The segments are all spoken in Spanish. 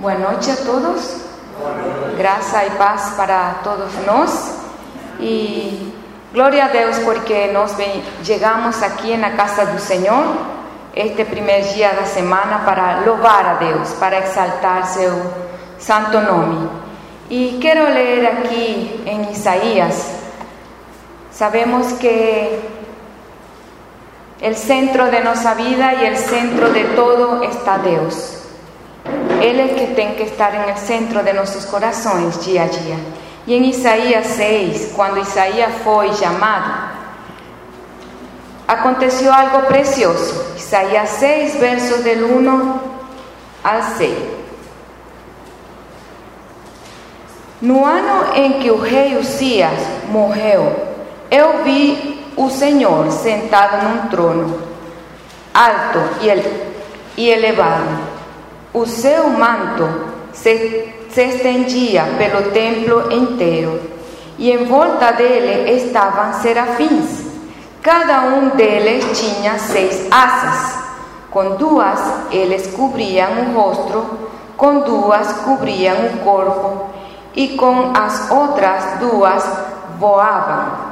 Buenas noches a todos. Gracias y paz para todos nos. Y gloria a Dios porque nos llegamos aquí en la casa del Señor este primer día de la semana para louvar a Dios, para exaltar su santo nombre. Y quiero leer aquí en Isaías. Sabemos que el centro de nuestra vida y el centro de todo está Dios. Él es el que tiene que estar en el centro de nuestros corazones día a día. Y en Isaías 6, cuando Isaías fue llamado, aconteció algo precioso. Isaías 6, versos del 1 al 6. No ano em que o rei Uzias morreu, eu vi o Senhor sentado num trono, alto e elevado o seu manto se, se estendia pelo templo inteiro, e em volta dele estavam serafins. Cada um deles tinha seis asas. Com duas eles cobriam o rosto, com duas cobriam o corpo, e com as outras duas voavam.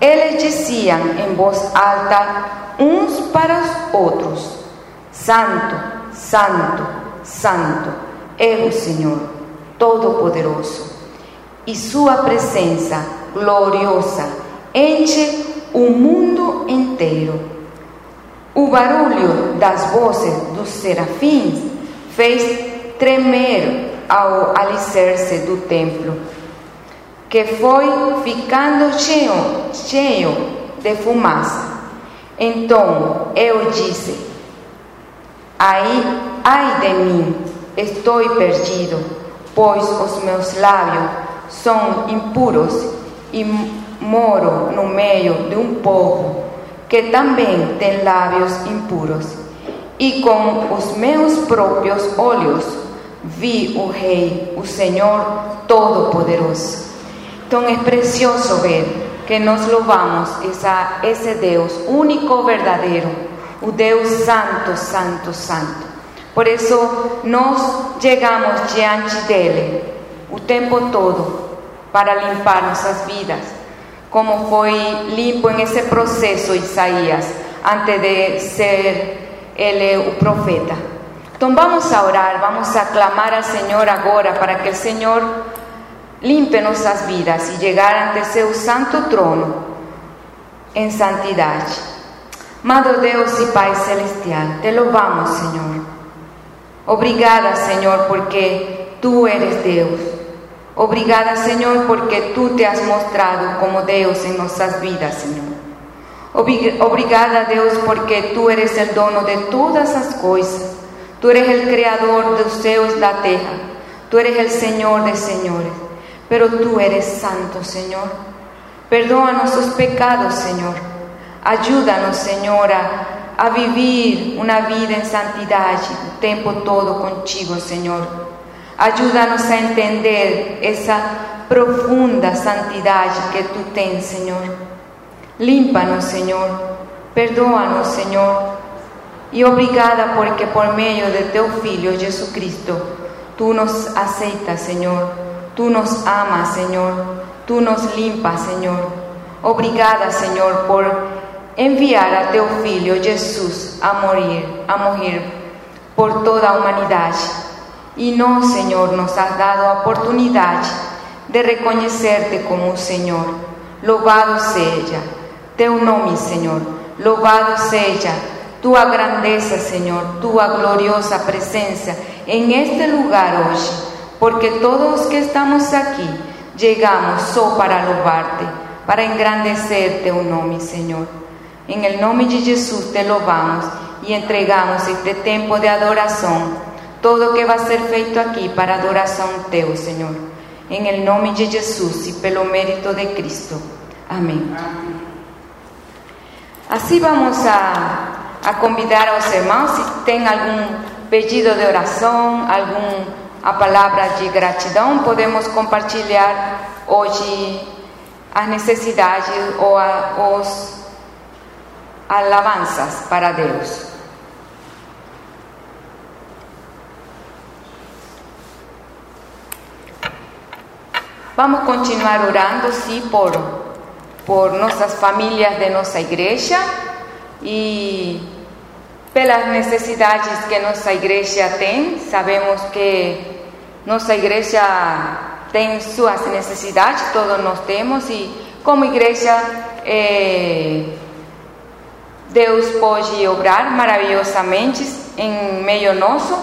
Eles diziam em voz alta uns para os outros: Santo, Santo Santo é o Senhor Todo-Poderoso, e Sua presença gloriosa enche o mundo inteiro. O barulho das vozes dos serafins fez tremer ao alicerce do templo, que foi ficando cheio, cheio de fumaça. Então eu disse: Aí Ai de mim, estou perdido, pois os meus lábios são impuros e moro no meio de um povo que também tem lábios impuros. E com os meus próprios olhos vi o Rei, o Senhor Todo-Poderoso. Então é precioso ver que nós louvamos essa, esse Deus único, verdadeiro, o Deus Santo, Santo, Santo. Por eso nos llegamos diante dele o tempo todo para limpar nuestras vidas, como fue limpo en ese proceso Isaías antes de ser el profeta. Entonces vamos a orar, vamos a clamar al Señor ahora para que el Señor limpie nuestras vidas y llegar ante su santo trono en santidad. Amado Dios y Padre Celestial, te lo vamos, Señor. Obrigada, Señor, porque tú eres Dios. Obrigada, Señor, porque tú te has mostrado como Dios en nuestras vidas, Señor. Obrigada, Dios, porque tú eres el dono de todas las cosas. Tú eres el creador de los cielos la tierra. Tú eres el Señor de señores. Pero tú eres santo, Señor. Perdona nuestros pecados, Señor. Ayúdanos, Señora, a vivir una vida en santidad el tiempo todo contigo, Señor. Ayúdanos a entender esa profunda santidad que tú tienes, Señor. Límpanos, Señor. Perdóanos, Señor. Y obrigada porque por medio de tu Hijo Jesucristo, tú nos aceitas, Señor. Tú nos amas, Señor. Tú nos limpas, Señor. Obrigada, Señor, por enviar a teu Filho Jesus a morir, a morrer por toda humanidade. E nós, Senhor, nos has dado a oportunidade de reconhecer-te como o Senhor. Louvado seja teu nome, Senhor. Louvado seja tua grandeza, Senhor, tua gloriosa presença em este lugar hoje, porque todos os que estamos aqui chegamos só para louvar-te, para engrandecer teu nome, Senhor. En el nombre de Jesús te louvamos y entregamos este tiempo de adoración, todo que va a ser feito aquí para adoración teu, Señor. En el nombre de Jesús y pelo mérito de Cristo. Amén. Así vamos a, a convidar a los hermanos si tienen algún pedido de oración, alguna palabra de gratidão, podemos compartilhar hoje as necessidades ou os alabanzas para Dios. Vamos a continuar orando, sí, por, por nuestras familias de nuestra iglesia y pelas necesidades que nuestra iglesia tem. Sabemos que nuestra iglesia tem suas necessidades, todos nós temos, e como igreja, eh, Deus pode obrar maravilhosamente em meio nosso.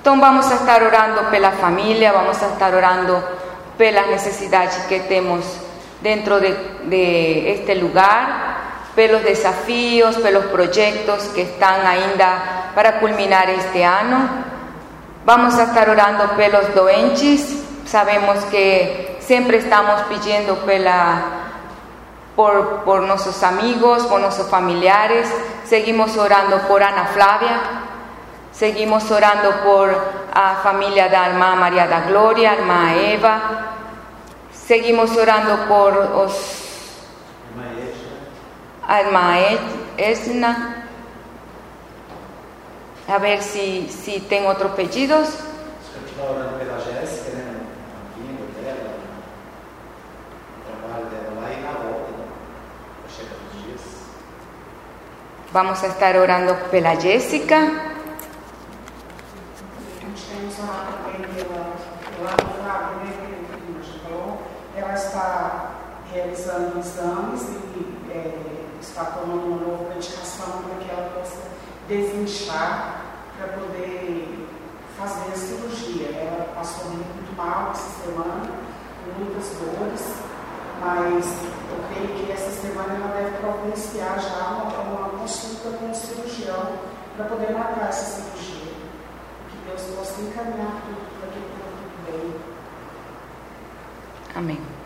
Então vamos a estar orando pela família, vamos a estar orando pelas necessidades que temos dentro de, este lugar, pelos desafios, pelos proyectos que están ainda para culminar este ano. Vamos a estar orando pelos doentes. Sabemos que sempre estamos pedindo pela, por, por nossos amigos, por nossos familiares. Seguimos orando por Ana Flavia. Seguimos orando por a família da irmã Maria da Glória, a irmã Eva. Seguimos orando por os a irmã Esna. A ver se se tem outros pedidos. Vamos a estar orando pela Jéssica. A gente tem que orar também pela, pela Flávia, que a gente falou. Ela está realizando exames e é, está tomando uma nova medicação para que ela possa desinchar para poder fazer a cirurgia. Ela passou muito mal essa semana, com muitas dores, mas eu creio que essa semana ela deve providenciar já uma, uma consulta com o cirurgião para poder marcar essa cirurgia. Que Deus possa encaminhar tudo para que tudo bem. Amén.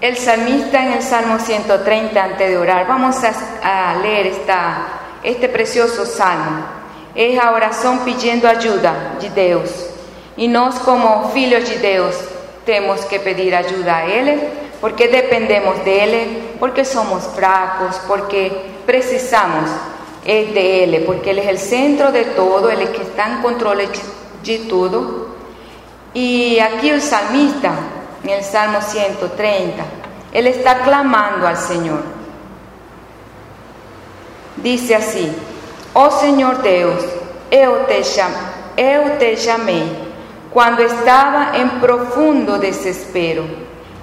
El salmista en el Salmo 130, antes de orar, vamos a, a leer esta, este precioso salmo. Es a oração pedindo ajuda de Deus. E nós, como filhos de Deus, temos que pedir ajuda a Ele, porque dependemos dele, porque somos fracos, porque precisamos es de Ele, porque Ele é o centro de todo, Ele é que está em controle de, de tudo. Y aquí el salmista, en el Salmo 130, él está clamando al Señor. Dice así, oh Señor Dios, eu te, eu te chamei quando estava em profundo desespero.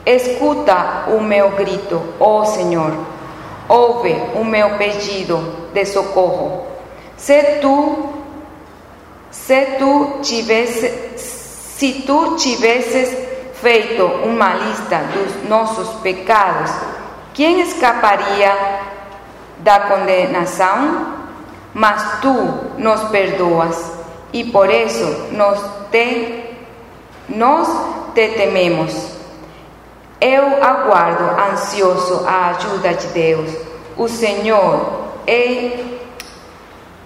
Escuta o meu grito, oh Senhor. Ouve o meu pedido de socorro. Se tu, se tu tivesse, se tu tivesses feito uma lista dos nossos pecados, quem escaparia da condenação? Mas tu nos perdoas e por isso nós te, nós te tememos. Eu aguardo ansioso a ajuda de Deus. O Senhor é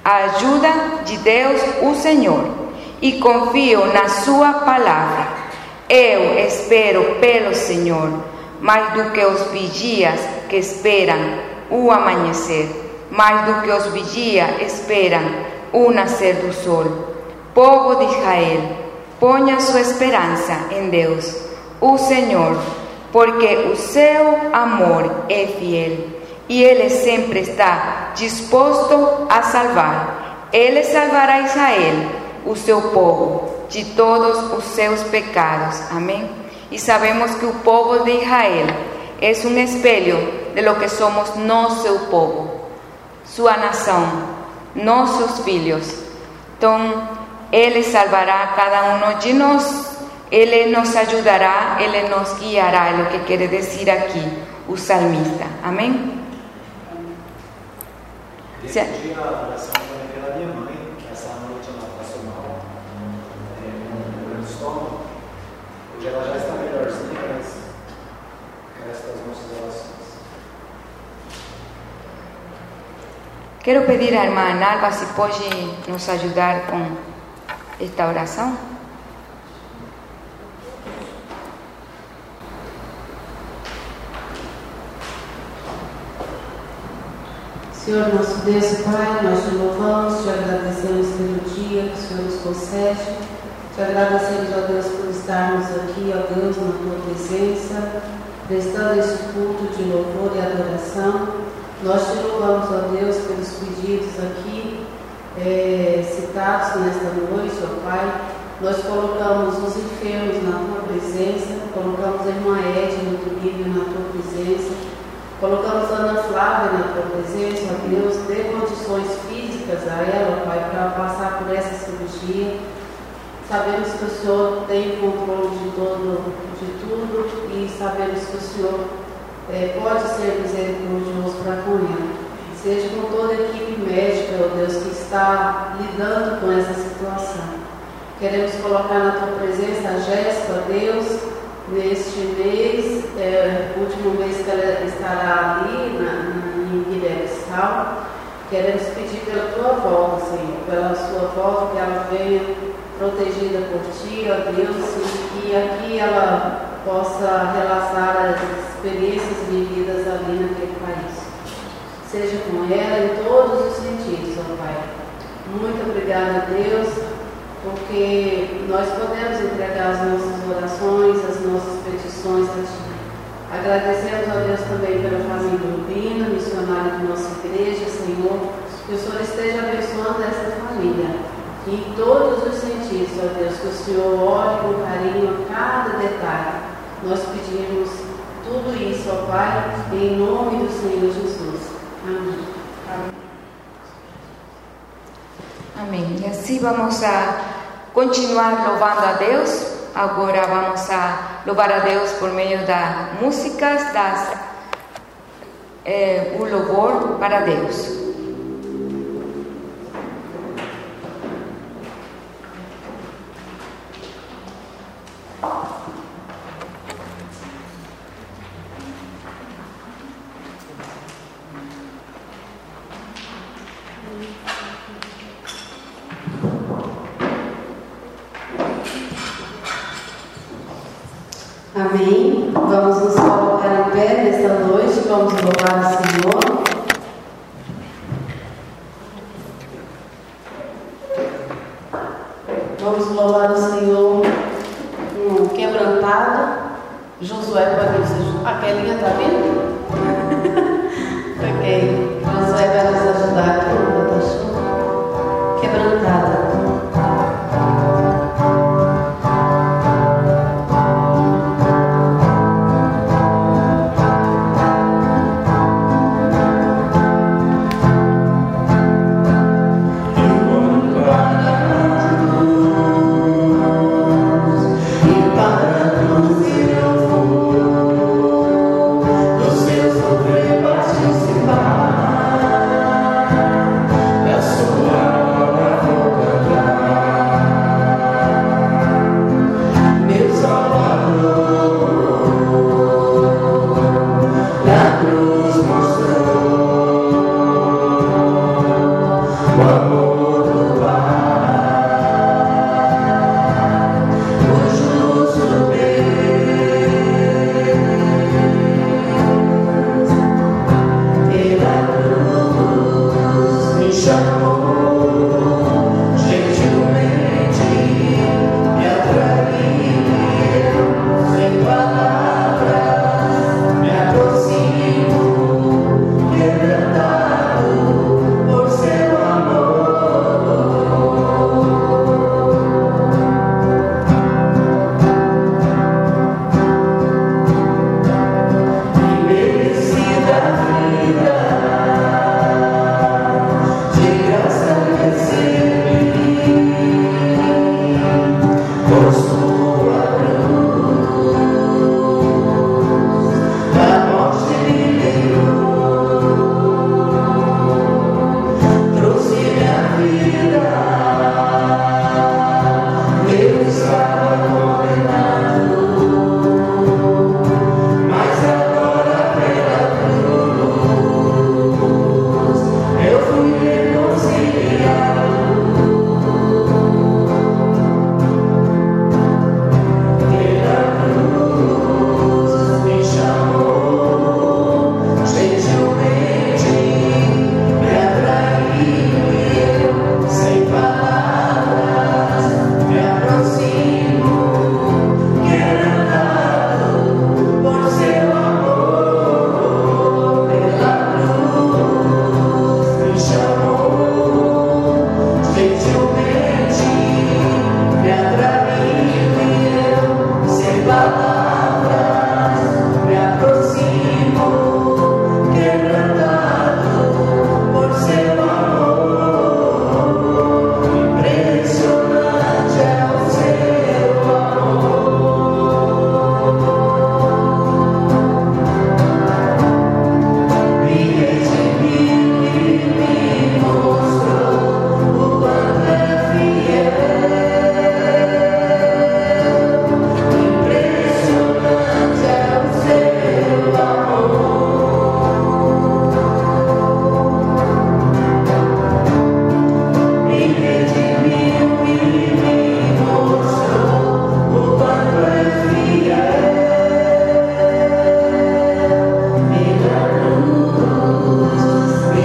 a ajuda de Deus, o Senhor, e confio na Sua palavra. Eu espero pelo Senhor, mais do que os vigias que esperam o amanhecer, mais do que os vigias esperam o nascer do sol. Povo de Israel, ponha sua esperança em Deus, o Senhor, porque o seu amor é fiel e Ele sempre está disposto a salvar. Ele salvará Israel, o seu povo, de todos os seus pecados. Amém? E sabemos que o povo de Israel é um espelho de lo que somos nós, seu povo, sua nação, nossos filhos. Então, Ele salvará cada um de nós, Ele nos ajudará, Ele nos guiará, é o que quer dizer aqui o salmista. A. Hoje ela já está melhorzinha, mas resta as nossas orações. Quero pedir à irmã Alba se pode nos ajudar com esta oração. Senhor nosso Deus e Pai, nós te louvamos, te agradecemos pelo dia que o Senhor nos concede. Te agradecemos, ó Deus, por estarmos aqui, ó Deus, na tua presença, prestando esse culto de louvor e adoração. Nós te louvamos, ó Deus, pelos pedidos aqui é, citados nesta noite, ó Pai. Nós colocamos os enfermos na tua presença, colocamos a irmã Edna no nível na tua presença, colocamos a Ana Flávia na tua presença, ó Deus, dê condições físicas a ela, Pai, para passar por essa cirurgia. Sabemos que o Senhor tem controle de, todo, de tudo e sabemos que o Senhor é, pode ser misericordioso para com ela. Seja com toda a equipe médica, ó Deus, que está lidando com essa situação. Queremos colocar na tua presença a Jéssica, Deus, neste mês, é, último mês que ela estará ali na, em Guilherme Queremos pedir pela tua volta, Senhor, pela sua volta, que ela venha protegida por ti, ó Deus, e que aqui ela possa relatar as experiências vividas ali naquele país. Seja com ela em todos os sentidos, ó Pai. Muito obrigada, Deus, porque nós podemos entregar as nossas orações, as nossas petições a Ti. Agradecemos a Deus também pela família Rubina, missionária de nossa igreja, Senhor, que o Senhor esteja abençoando essa família em todos os sentidos, ó Deus, que o Senhor olhe com carinho a cada detalhe. Nós pedimos tudo isso, ó Pai, em nome do Senhor Jesus. Amém. E assim vamos a continuar louvando a Deus. Agora vamos a louvar a Deus por meio das músicas, das, eh, o louvor para Deus.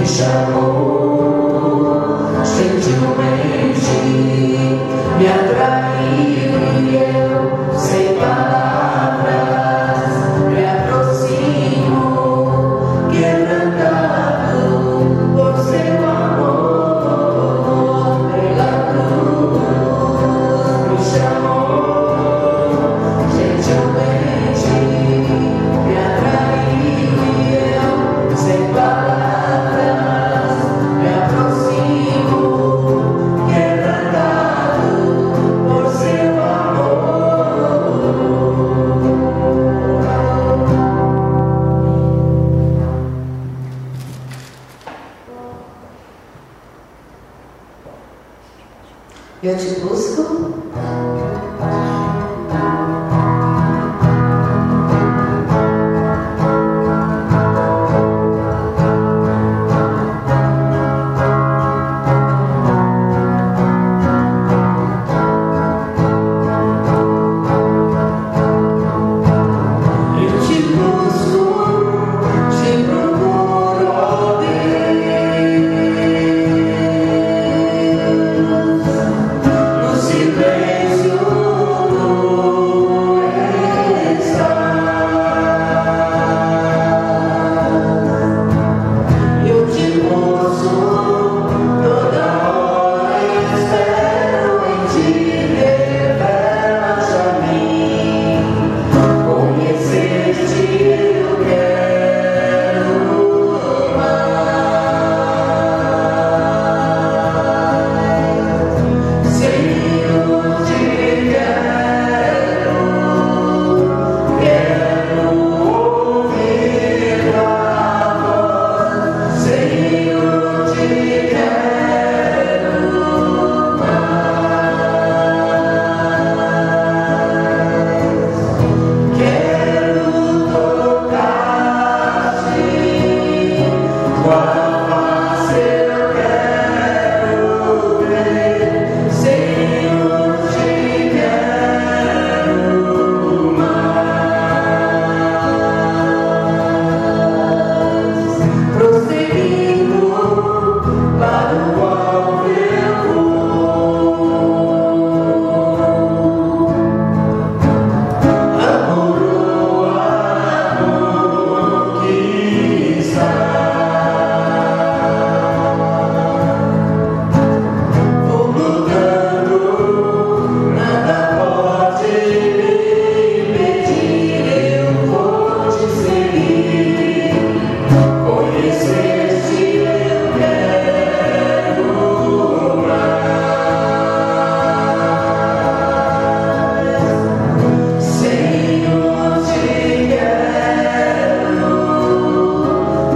shall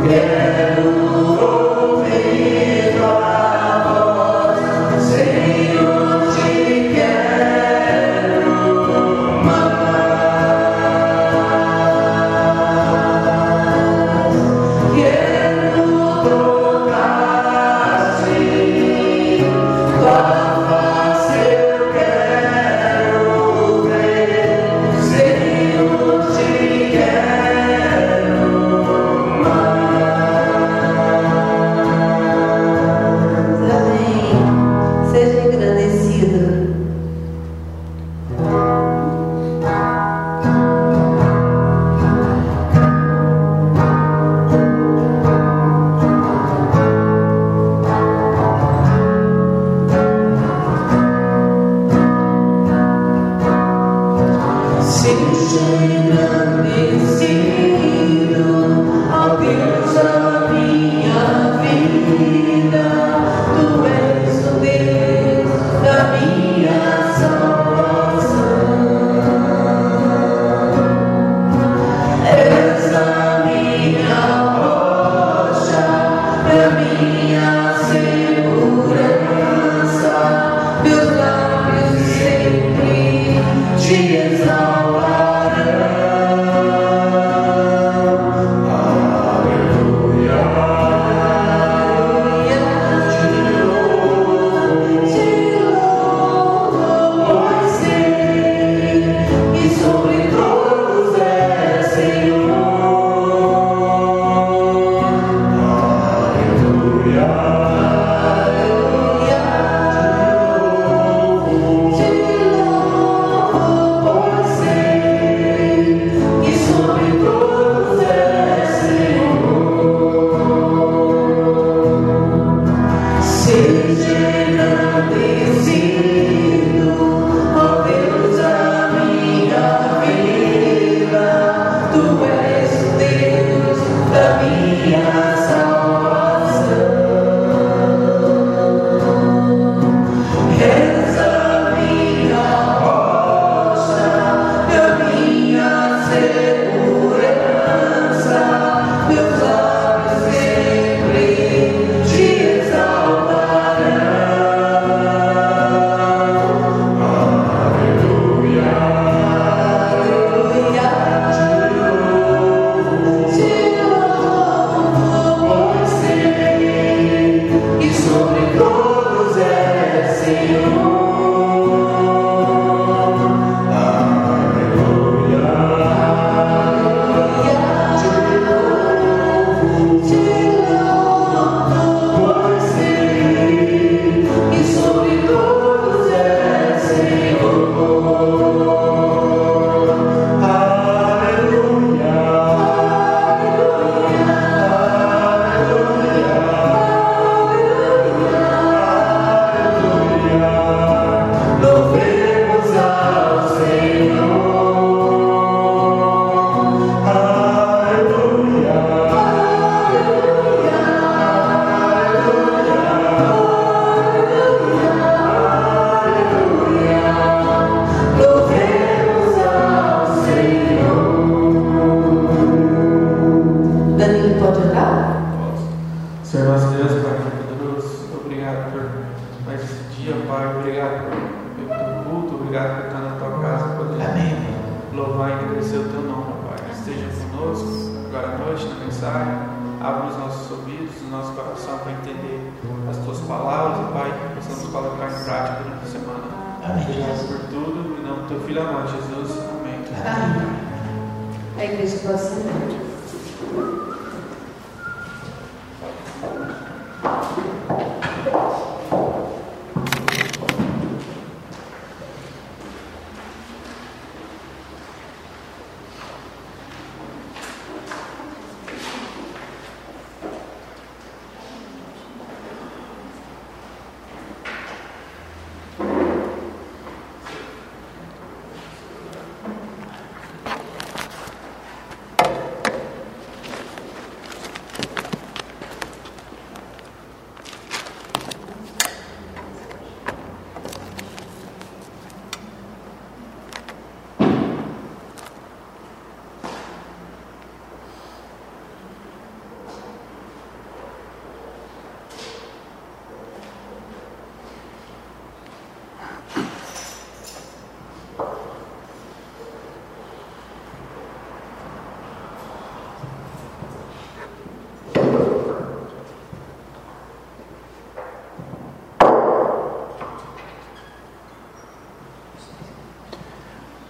Yeah.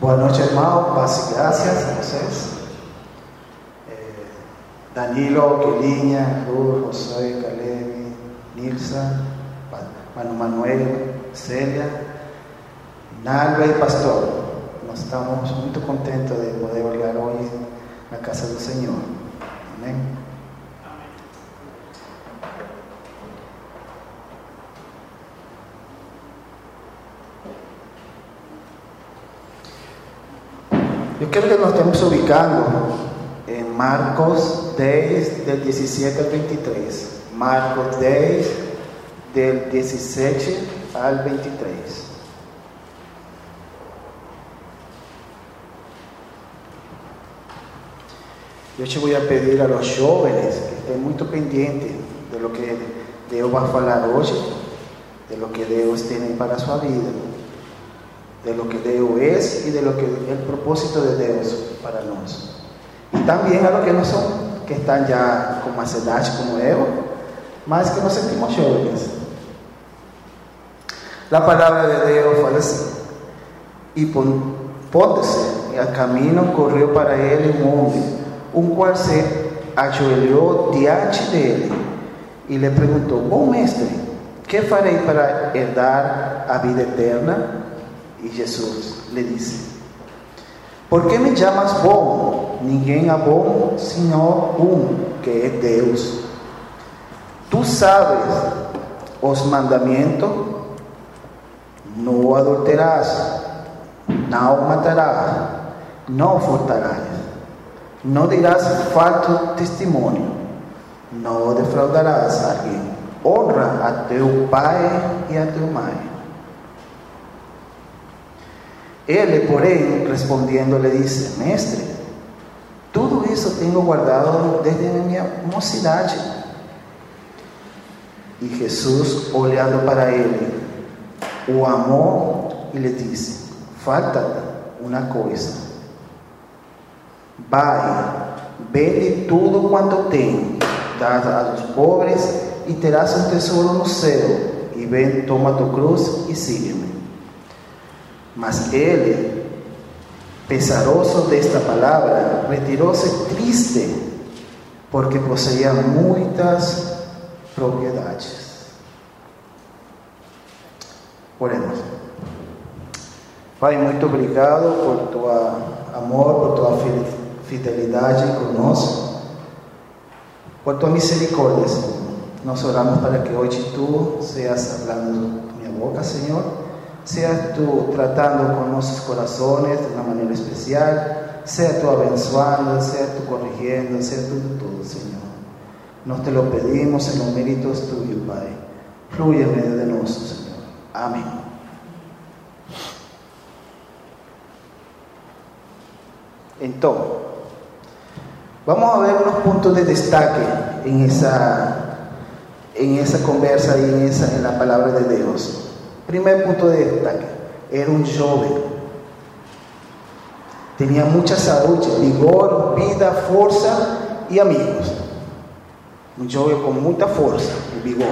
Boa noite, irmão. Paz e graças a vocês. Eh, Danilo, Kelinha, Lu, José, Caleb, Nilsa, Mano Manuel, Célia, Nalva e Pastor. Nós estamos muito contentes de poder olhar hoje na casa do Senhor. Amém? Yo quiero que nos estemos ubicando en Marcos 10, del 17 al 23. Marcos 10, del 17 al 23. Yo te voy a pedir a los jóvenes que estén muy pendientes de lo que Dios va a hablar hoy, de lo que Dios tiene para su vida de lo que Dios es y de lo que el propósito de Dios para nosotros. Y también a los que no son, que están ya con más edad como Evo, más que nos sentimos jóvenes. La palabra de Dios fue así. Y póntese, y al camino corrió para él un hombre, un cual se ajoelhou diante dele y le preguntó, bom mestre, ¿qué farei para herdar a vida eterna? Y Jesús le dice, ¿por qué me llamas bom? Ninguém é bom sino um, que é Deus. Tu sabes os mandamentos, não adulterarás, não matarás, não furtarás, não dirás falso testemunho, não defraudarás alguém, honra a teu pai e a tua mãe. Ele, porém, respondendo, le disse: Mestre, tudo isso tenho guardado desde minha mocidade. E Jesus, olhando para ele, o amou e lhe disse: Falta uma coisa. Vai, vende tudo quanto tem, dá aos pobres e terás um tesouro no céu. E vem, toma tua cruz e siga-me. Mas ele, pesaroso desta palavra, retirou-se triste, porque possuía muitas propriedades. Oremos. Pai, muito obrigado por tua amor, por tua fi- fidelidade conosco, por tua misericórdia, Senhor. Nós oramos para que hoje tu seas hablando minha boca, Senhor, seas tu tratando con nuestros corazones de una manera especial, sea tú abençoando, sea tú corrigiendo, sea tú todo, Señor. Nos te lo pedimos en los méritos tuyos, Padre. Fluye en medio de nosotros, Señor. Amén. Entonces, vamos a ver unos puntos de destaque en esa, en esa conversa y en, esa, en la palabra de Dios. Primer punto de destaque, era un joven. Tenía mucha salud, vigor, vida, fuerza y amigos. Un joven con mucha fuerza y vigor.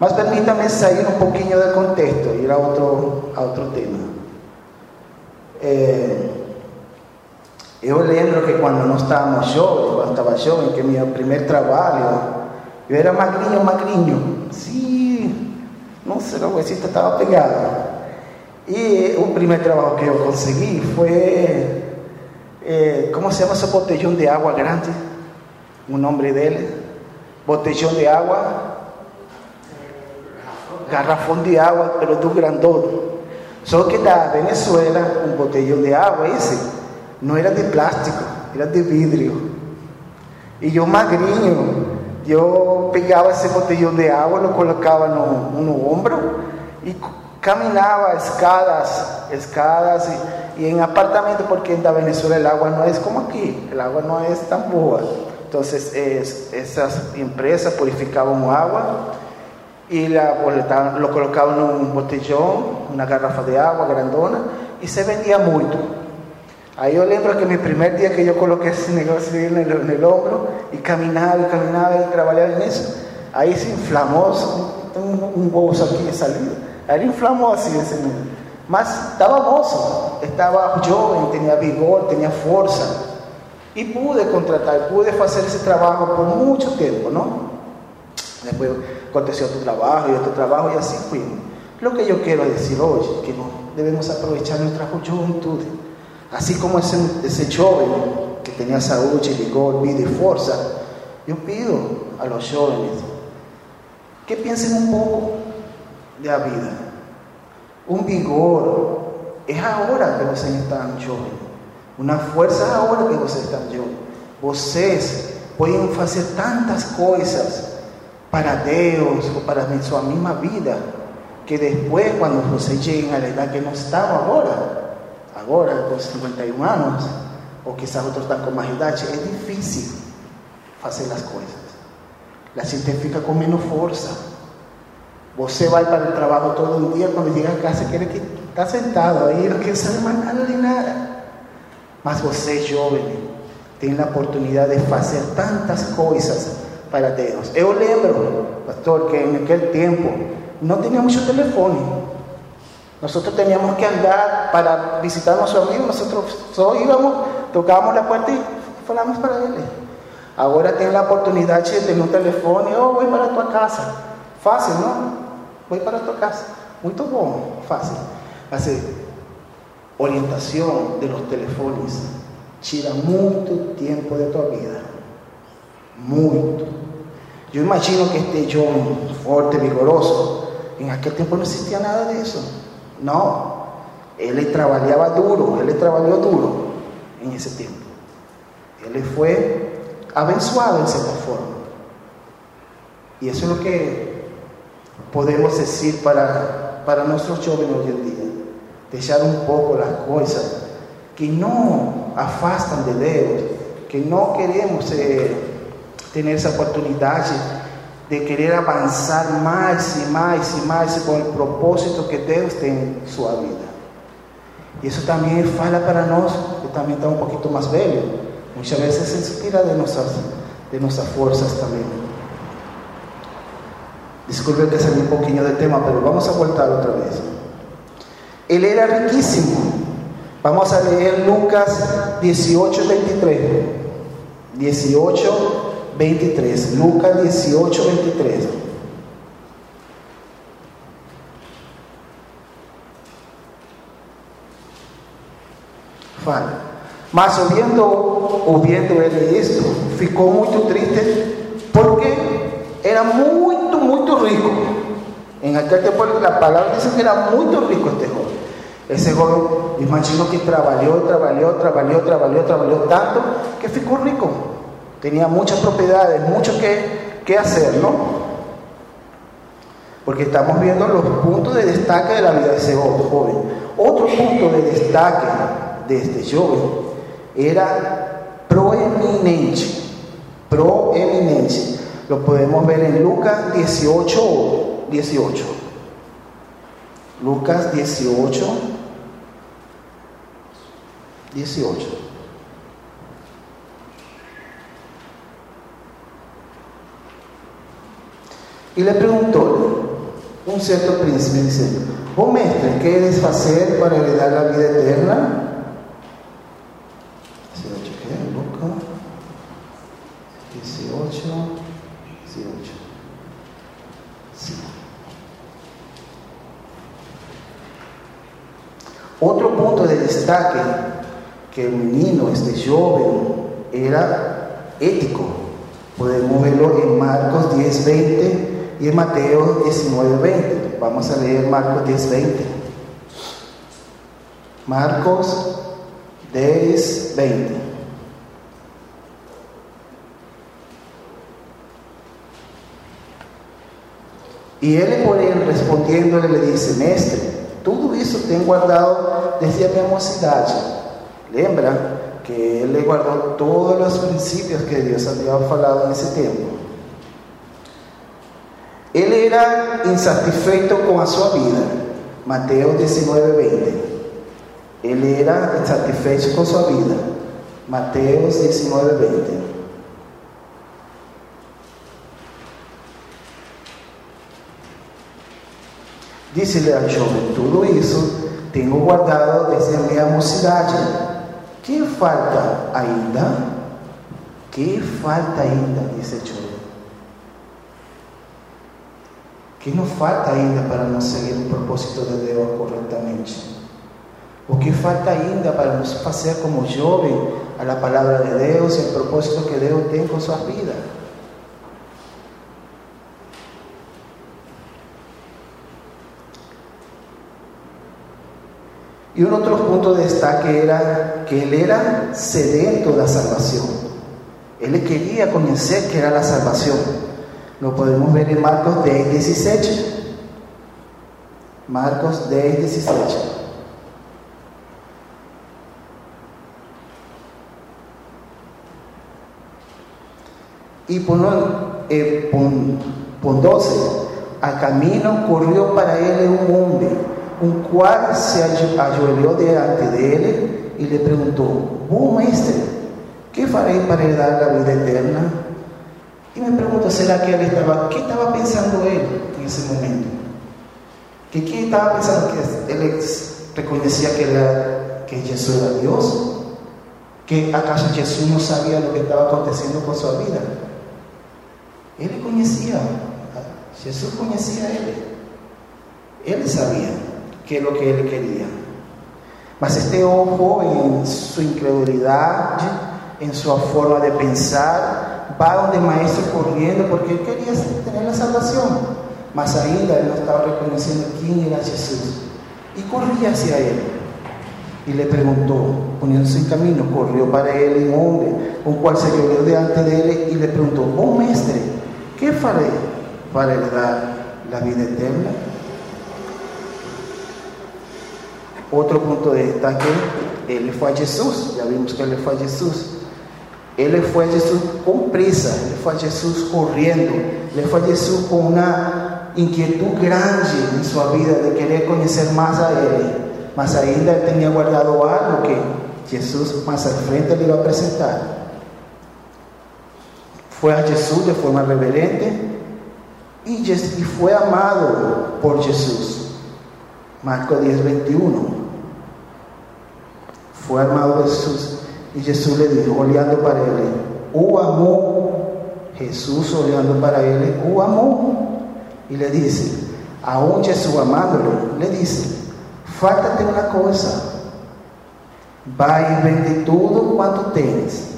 Mas permítame salir un poquito del contexto ir a otro, a otro tema. Eh, yo lembro que cuando no estábamos jóvenes, cuando estaba joven, que mi primer trabajo, yo era magrinho, magrinho. Sí, no sé, la huesita estaba pegada. Y un primer trabajo que yo conseguí fue, eh, ¿cómo se llama ese botellón de agua grande? Un nombre de él. Botellón de agua. Garrafón de agua, pero de un grandón. Solo que da Venezuela, un botellón de agua ese, no era de plástico, era de vidrio. Y yo magrinho, yo pegaba ese botellón de agua, lo colocaba en un hombro y caminaba escadas, escadas y, en apartamento, porque en Venezuela el agua no es como aquí, el agua no es tan boa. Entonces esas empresas purificaban agua y la, lo colocaban en un botellón, una garrafa de agua grandona y se vendía mucho. Ahí yo lembro que mi primer día que yo coloqué ese negocio en el, hombro y caminaba y caminaba y trabajaba en eso, ahí se inflamó, tengo un, bolso aquí de salida, ahí inflamó así ese mes. Mas estaba mozo, estaba joven, tenía vigor, tenía fuerza y pude contratar, pude hacer ese trabajo por mucho tiempo, ¿no? Después aconteció otro trabajo y otro trabajo y así fui. Lo que yo quiero decir hoy es que no, debemos aprovechar nuestra juventud Así como ese, joven que tenía salud, vigor, vida y fuerza, yo pido a los jóvenes que piensen un poco de la vida. Un vigor es ahora que vocês están jóvenes. Una fuerza ahora que vocês están jóvenes. Vocês pueden hacer tantas cosas para Dios o para su misma vida que después cuando vocês lleguen a la edad que no estamos ahora, agora, com 51 anos, ou quizás outros estão com mais idade, é difícil fazer as coisas. A gente fica com menos força. Você vai para o trabalho todo o dia, quando chega a casa, quer que está sentado aí, não quer saber mais nada de nada. Mas você, jovem, tem a oportunidade de fazer tantas coisas para Deus. Eu lembro, pastor, que em aquele tempo não tinha muito telefone. Nosotros teníamos que andar para visitar a nuestro amigo, nosotros solo íbamos, tocábamos la puerta y hablamos para él. Ahora tiene la oportunidad de tener un teléfono y, oh, voy para tu casa. Fácil, ¿no? Voy para tu casa. Muy bom, fácil. Así, orientación de los teléfonos tira mucho tiempo de tu vida. Mucho. Yo imagino que este John fuerte, vigoroso, en aquel tiempo no existía nada de eso. No, él trabajaba duro, él trabajó duro en ese tiempo. Él fue abençoado en cierta forma. Y eso es lo que podemos decir para, para nuestros jóvenes hoy en día. Dejar un poco las cosas que no afastan de Dios, que no queremos eh, tener esa oportunidad de querer avançar mais e mais e mais com o propósito que Deus tem em sua vida. E isso também fala para nós, que também está um pouquinho mais velho, muitas vezes se inspira de nossas, de nossas forças também. Disculpe que salí um pouquinho do tema, mas vamos a voltar outra vez. Ele era riquíssimo. Vamos a leer Lucas 18, 23. 18, 23. Lucas 18, 23. Fala. Mas ouvindo, ouvindo ele isto, ficou muito triste porque era muito, muito rico. En aquel tiempo la palabra dice que era muito rico este joven. Ese joven, imagino que trabajó, trabajó, trabajó, trabajó, trabajó tanto que ficou rico. Tenía muchas propiedades, mucho que, que hacer, ¿no? Porque estamos viendo los puntos de destaque de la vida de ese joven. Otro punto de destaque de este joven era proeminente. Proeminente. Lo podemos ver en Lucas 18, 18. Lucas 18, 18. Y le preguntó un cierto príncipe, dice, oh mestre, ¿qué debes hacer para heredar la vida eterna? 18, ¿qué? Lucas 18, 18. Sí. Otro punto de destaque que el menino, este joven, era ético. Podemos verlo en Marcos 10, 20 y Mateo 19, 20. Vamos a leer Marcos 10, 20. Marcos 10, 20. Y él por él respondiéndole le dice, Mestre, todo eso tengo guardado desde mi mocidad. Lembra que él le guardó todos los principios que Dios había falado en ese tiempo. Él era insatisfecho con su vida. Mateo 19, 20. Él era insatisfecho con su vida. Mateo 19, 20. Disse-lhe ao jovem: Tudo isso tenho guardado desde a minha mocidade. Que falta ainda? Que falta ainda? Disse o jovem. Que nos falta ainda para nos seguir o propósito de Deus corretamente? O que falta ainda para nos fazer como jovem a la palavra de Deus e o propósito que Deus tem com sua vida? Y un otro punto de destaque era que él era sedento de la salvación. Él quería conocer que era la salvación. Lo podemos ver en Marcos 10, 17. Marcos 10, 17. Y por, eh, por, 12, a camino corrió para él un hombre un cual se ajoelhou diante dele e lhe perguntou: Bom mestre, que farei para heredar a vida eterna? E me pergunto: será que ele estava, que estava pensando ele nesse momento? Que que estava pensando que ele reconhecia que era que Jesus era Deus? Que acaso Jesus não sabia o que estava acontecendo com sua vida? Ele conhecia, Jesus conhecia ele, ele sabia que es lo que él quería. Mas este ojo en su incredulidad, en su forma de pensar, va donde maestro corriendo porque él quería tener la salvación. Mas ainda él no estaba reconociendo quién era Jesús. Y corría hacia él. Y le preguntó, poniéndose en camino, corrió para él un hombre, un cual se llovió delante de él y le preguntó, oh maestre, ¿qué faré para heredar la vida eterna? Otro punto de destaque, él fue a Jesús, ya vimos que él fue a Jesús. Él fue a Jesús con prisa, él fue a Jesús corriendo, él fue a Jesús con una inquietud grande en su vida de querer conocer más a él. Mas ainda él tenía guardado algo que Jesús más al frente le iba a presentar. Fue a Jesús de forma reverente y, fue amado por Jesús. Marco 10, 21 fue armado Jesús y Jesús le dijo, oleando para él, o amó, Jesús oleando para él, o amó, y le dice, aún Jesús amándolo, le dice, faltate una cosa, va y vende todo cuanto tienes.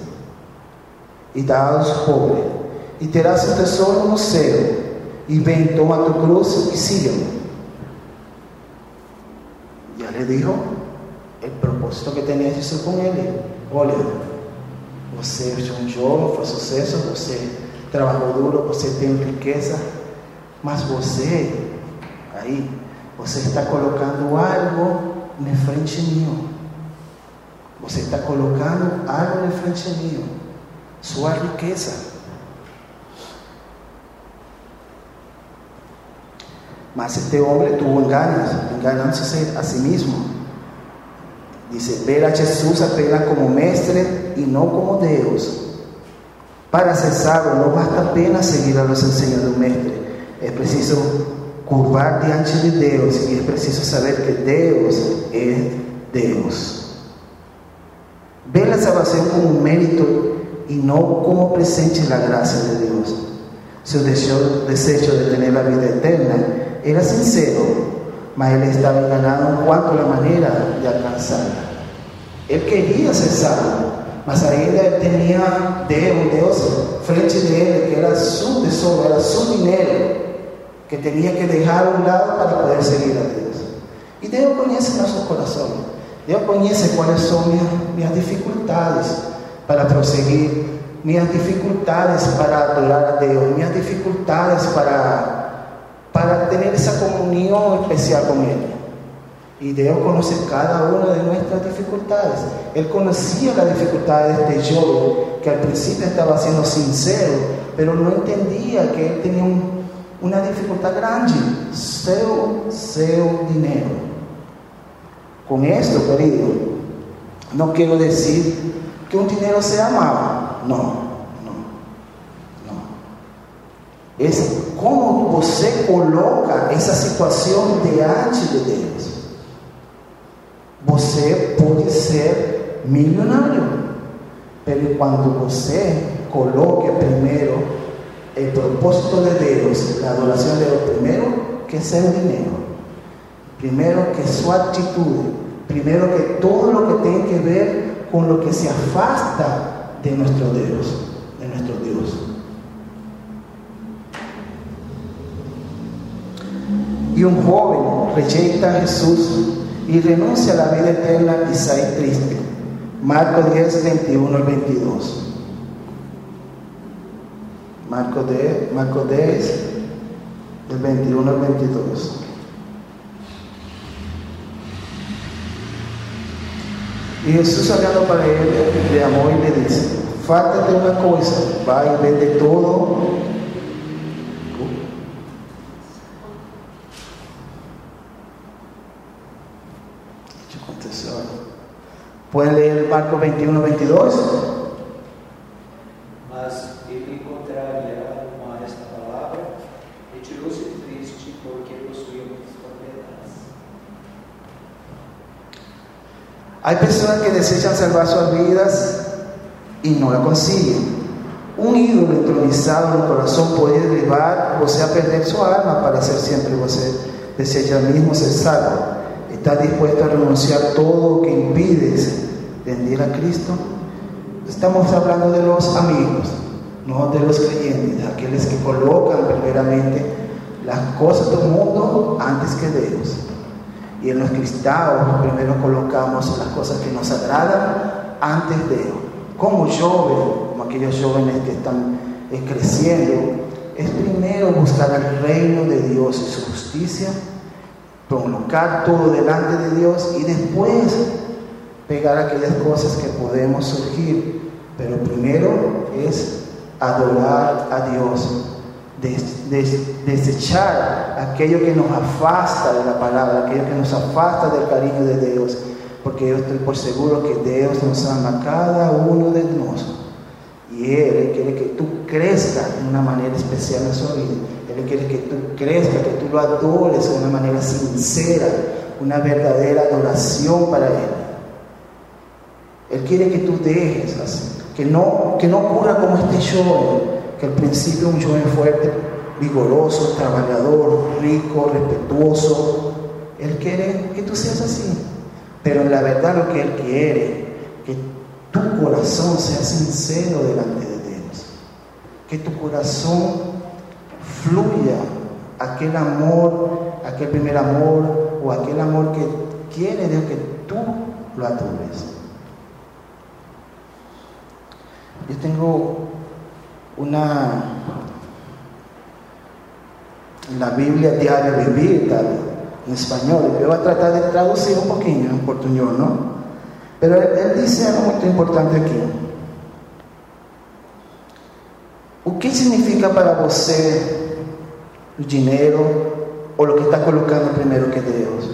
Y da a los pobres, y terás un tesoro no cielo, y ven, toma tu cruz y sígueme. Ya le dijo, el propósito que tenía Jesús con él. Olha, você é um jovem, foi sucesso, você trabalhou duro, você tem riqueza, mas você, aí, você está colocando algo na frente meu. Você está colocando algo na frente meu. Sua riqueza. Mas este hombre tuvo engaños, engañándose a sí mismo. Dice, ver a Jesús apenas como mestre y no como Dios. Para ser salvo no basta apenas seguir a los enseños de un mestre. Es preciso curvar diante de Dios y es preciso saber que Dios es Dios. Ver la salvación como un mérito y no como presente en la gracia de Dios. Su deseo de tener la vida eterna era sincero, mas él estaba enganado en cuanto a la manera de alcanzarla. Él quería ser salvo, mas ainda él tenía Dios, Dios frente de él, que era su tesoro, era su dinero, que tenía que dejar a un lado para poder seguir a Dios. Y Dios conoce nuestros corazones. Dios conoce cuáles son mis, mis dificultades para proseguir, mis dificultades para adorar a Dios, mis dificultades para, para tener esa comunión especial con Él. Y Dios conoce cada una de nuestras dificultades. Él conocía las dificultades de Job, que al principio estaba siendo sincero, pero no entendía que él tenía un, una dificultad grande, seu, seu dinero. Con esto, querido, no quiero decir que un dinero sea malo, no, no, no. Es como você coloca essa situação diante de Deus. Você pode ser milionário, mas quando você coloque primeiro o propósito de Deus, a adoração de Deus, primeiro que seu dinheiro, primeiro que sua atitude, primeiro que todo lo que tem que ver com lo que se afasta de nuestro Dios, de nuestro Dios. Y un joven rechaza a Jesús y renuncia a la vida eterna y sale triste. Marcos 10, 21 al 22. Marcos 10, Marcos 10, del 21 al 22. Y Jesús hablando para él, le amó y le dice, falta de una cosa, va y vende todo. Pueden leer Marcos 21, 22. Mas ele contrariado com esta palavra, retirou-se triste porque possuía muitas propriedades. Hay personas que desean salvar sus vidas y no la consiguen. Un ídolo entronizado en el corazón puede llevar você a perder su alma para ser siempre você deseja mismo ser salvo. ¿Estás dispuesto a renunciar todo lo que impides venir a Cristo? Estamos hablando de los amigos, no de los creyentes, de aquellos que colocan primeramente las cosas del mundo antes que Dios. Y en los cristianos primero colocamos las cosas que nos agradan antes de Dios. Como jóvenes, como aquellos jóvenes que están eh, creciendo, es primero buscar el reino de Dios y su justicia, colocar todo delante de Dios y después pegar aquellas cosas que podemos surgir. Pero primero es adorar a Dios, des- des- desechar aquello que nos afasta de la palabra, aquello que nos afasta del cariño de Dios, porque yo estoy por seguro que Dios nos ama cada uno de nosotros. Y Él quiere que tú crezcas de una manera especial en su vida. Él quiere que tú crezcas, que tú lo adores de una manera sincera, una verdadera adoración para Él. Él quiere que tú dejes así, que no, que no ocurra como este joven, que al principio un joven fuerte, vigoroso, trabajador, rico, respetuoso. Él quiere que tú seas así. Pero en la verdad lo que Él quiere, que tu corazón sea sincero delante de Dios. Que tu corazón fluya aquel amor, aquel primer amor o aquel amor que quiere Dios que tú lo adores. Yo tengo una la Biblia diaria vivir en español. Yo voy a tratar de traducir un poquito en portugués, ¿no? Pero él, él dice algo muy importante aquí. O que significa para você o dinheiro, o lo que está colocando primero que Dios.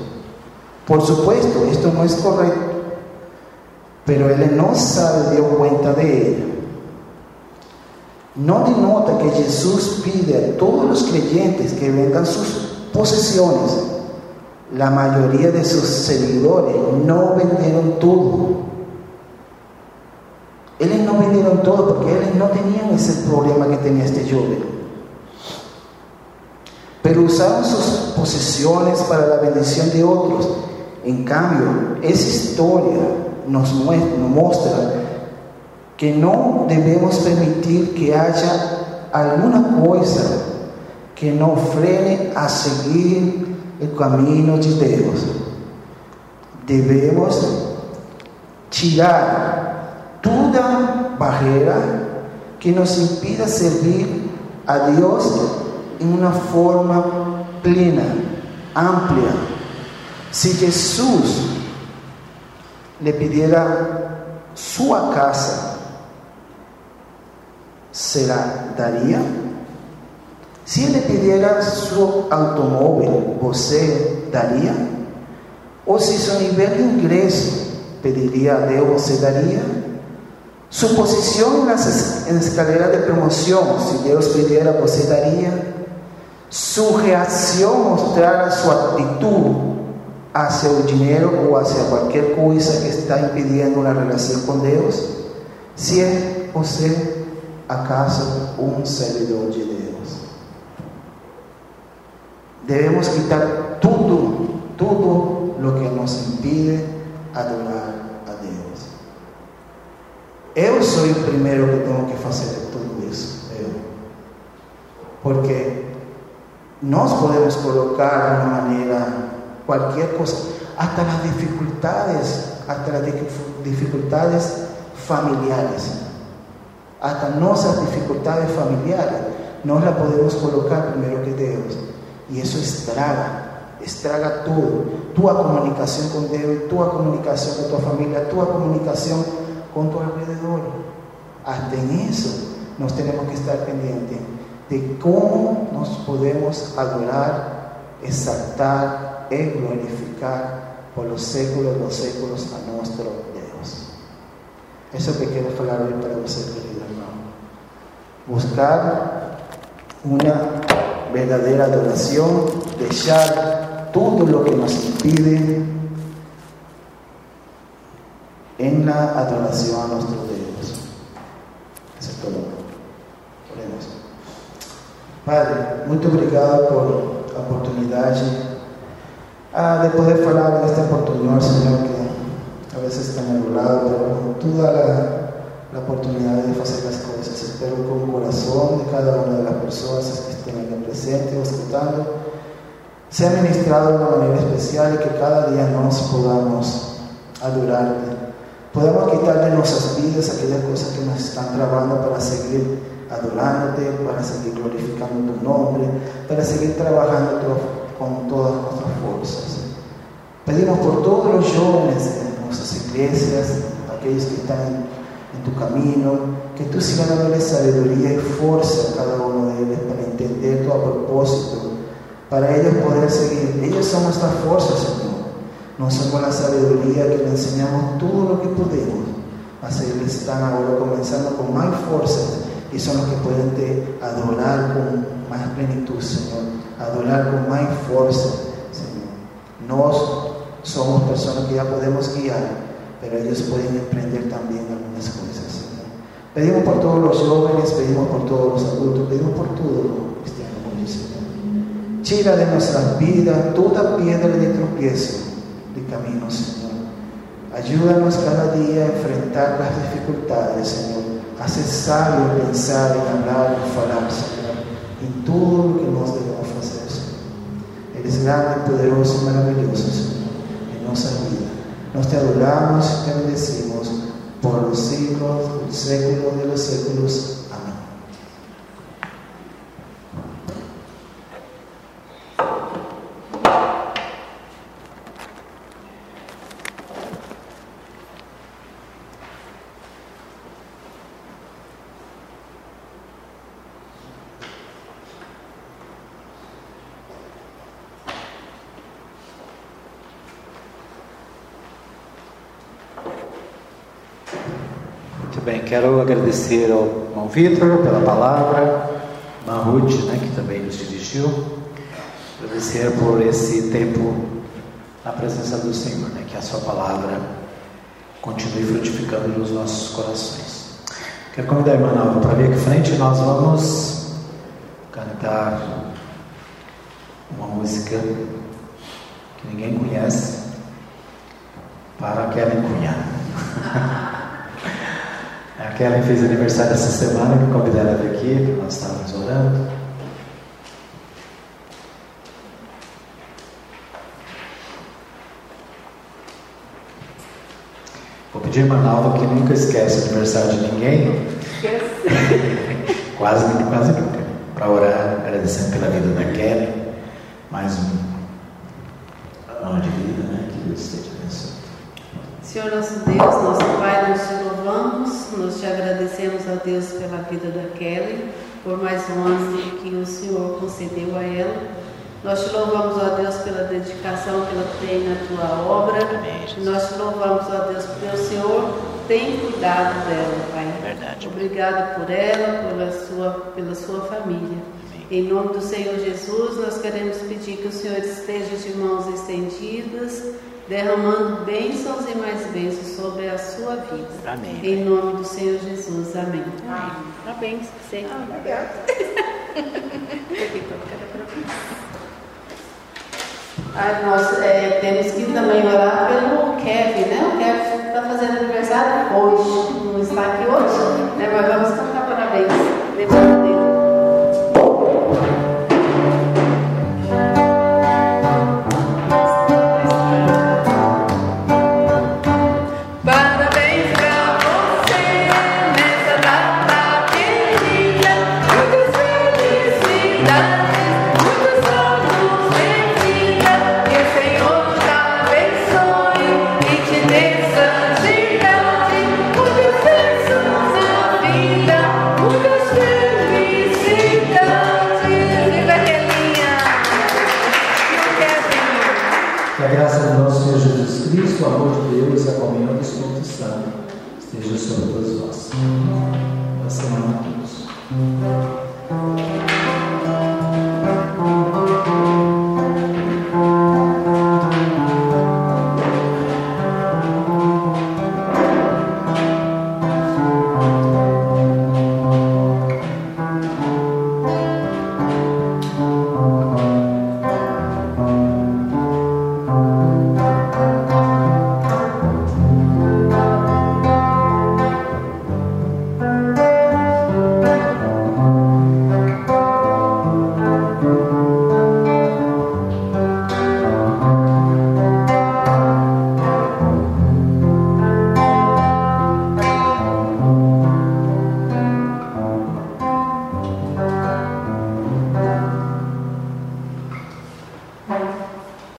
Por supuesto, esto no es correcto, pero él no sabe, dio cuenta de ello. No denota que Jesús pide a todos los creyentes que vendan sus posesiones. La mayoría de sus seguidores no vendieron todo. Ellos no vendieron todo porque ellos no tenían ese problema que tenía este joven. Pero usaron sus posesiones para la bendición de otros. En cambio, esa historia nos muestra que no debemos permitir que haya alguna cosa que nos frene a seguir el camino de Dios. Debemos tirar toda barrera que nos impida servir a Dios en una forma plena, amplia. Si Jesús le pidiera su casa, ¿se la daría? Si le pidiera su automóvil, ¿usted daría? O si su nivel de ingreso pediría a Dios, ¿se daría? Su posición en la escalera de promoción, si Dios pidiera, ¿usted daría? Su reacción mostrara su actitud hacia el dinero o hacia cualquier cosa que está impidiendo una relación con Dios, si es usted acaso un servidor de Dios. Debemos quitar todo, todo lo que nos impide adorar a Dios. Yo soy el primero que tengo que hacer todo eso, porque nos podemos colocar de una manera cualquier cosa, hasta las dificultades, hasta las dificultades familiares, hasta nuestras dificultades familiares, no las podemos colocar primero que Dios. Y eso estraga, estraga todo. Tu comunicación con Dios, tu comunicación con tu familia, tu comunicación con tu alrededor. Hasta en eso nos tenemos que estar pendientes de cómo nos podemos adorar, exaltar, es glorificar por los séculos de los séculos a nuestro Dios. Eso que quiero hablar hoy para usted, querido hermano. Buscar una verdadera adoración, dejar todo lo que nos impide en la adoración a nuestro Dios. Eso es todo. Oremos. Padre, muito obrigado por a oportunidade ah, de poder hablar en esta oportunidad, Señor, que a veces está lado, pero con toda la, oportunidad de hacer las cosas. Espero con el corazón de cada una de las personas que estén aquí presentes o escuchando sea ministrado de una manera especial y que cada día nos podamos adorarte. Podamos quitar de nuestras vidas aquellas cosas que nos están trabando para seguir adorándote, para seguir glorificando tu nombre, para seguir trabajando con todas nuestras fuerzas. Pedimos por todos los jóvenes de nuestras iglesias, aquellos que están en, tu camino, que tú sigas dando sabiduría y fuerza a cada uno de ellos para entender tu propósito, para ellos poder seguir. Ellos son nuestra fuerza, Señor. Nosotros con la sabiduría que le enseñamos todo lo que podemos. Así están ahora comenzando con más fuerza y son los que pueden adorar con más plenitud, Señor adorar con más fuerza, Señor. Nos somos personas que ya podemos guiar, pero ellos pueden emprender también algunas cosas, Señor. Pedimos por todos los jóvenes, pedimos por todos los adultos, pedimos por todos los cristianos, Señor. Tira de nuestras vidas toda piedra de tropiezo de camino, Señor. Ayúdanos cada día a enfrentar las dificultades, Señor. A cesar y pensar, en hablar, en hablar, Señor, en todo lo que nos debemos Eres grande, poderoso y maravilloso, Señor, en nuestra vida. Nos te adoramos y te bendecimos por los siglos, el século de los séculos. Agradecer ao irmão Vitor pela palavra, Ruth, né, que também nos dirigiu. Agradecer por esse tempo na presença do Senhor, né, que a sua palavra continue frutificando nos nossos corações. Quero convidar a irmã Nova para vir aqui frente, nós vamos cantar uma música que ninguém conhece para Kellen Cunha. a Kellen fez aniversário essa semana, que convidei ela aqui, nós estávamos orando. Vou pedir a Manalva que nunca esquece o aniversário de ninguém. quase, quase nunca. Para orar, agradecendo pela vida da Kelly. Mais um ano de vida, né? Que Deus esteja. Senhor nosso Deus, nosso Pai, nós te louvamos, nós te agradecemos a Deus pela vida da Kelly, por mais um ano que o Senhor concedeu a ela. Nós te louvamos, ó Deus, pela dedicação que ela tem na tua obra. Nós te louvamos, ó Deus, porque o Senhor tem cuidado dela, Pai. Verdade. Obrigado por ela, pela sua, pela sua família. Em nome do Senhor Jesus, nós queremos pedir que o Senhor esteja de mãos estendidas, derramando bênçãos e mais bênçãos sobre a sua vida. Amém. Em nome do Senhor Jesus. Amém. Parabéns, você. Ah, obrigada. Ah, nós é, temos que também orar pelo Kevin, né? O Kevin está fazendo aniversário hoje. Não está aqui hoje, né? Mas vamos cantar parabéns.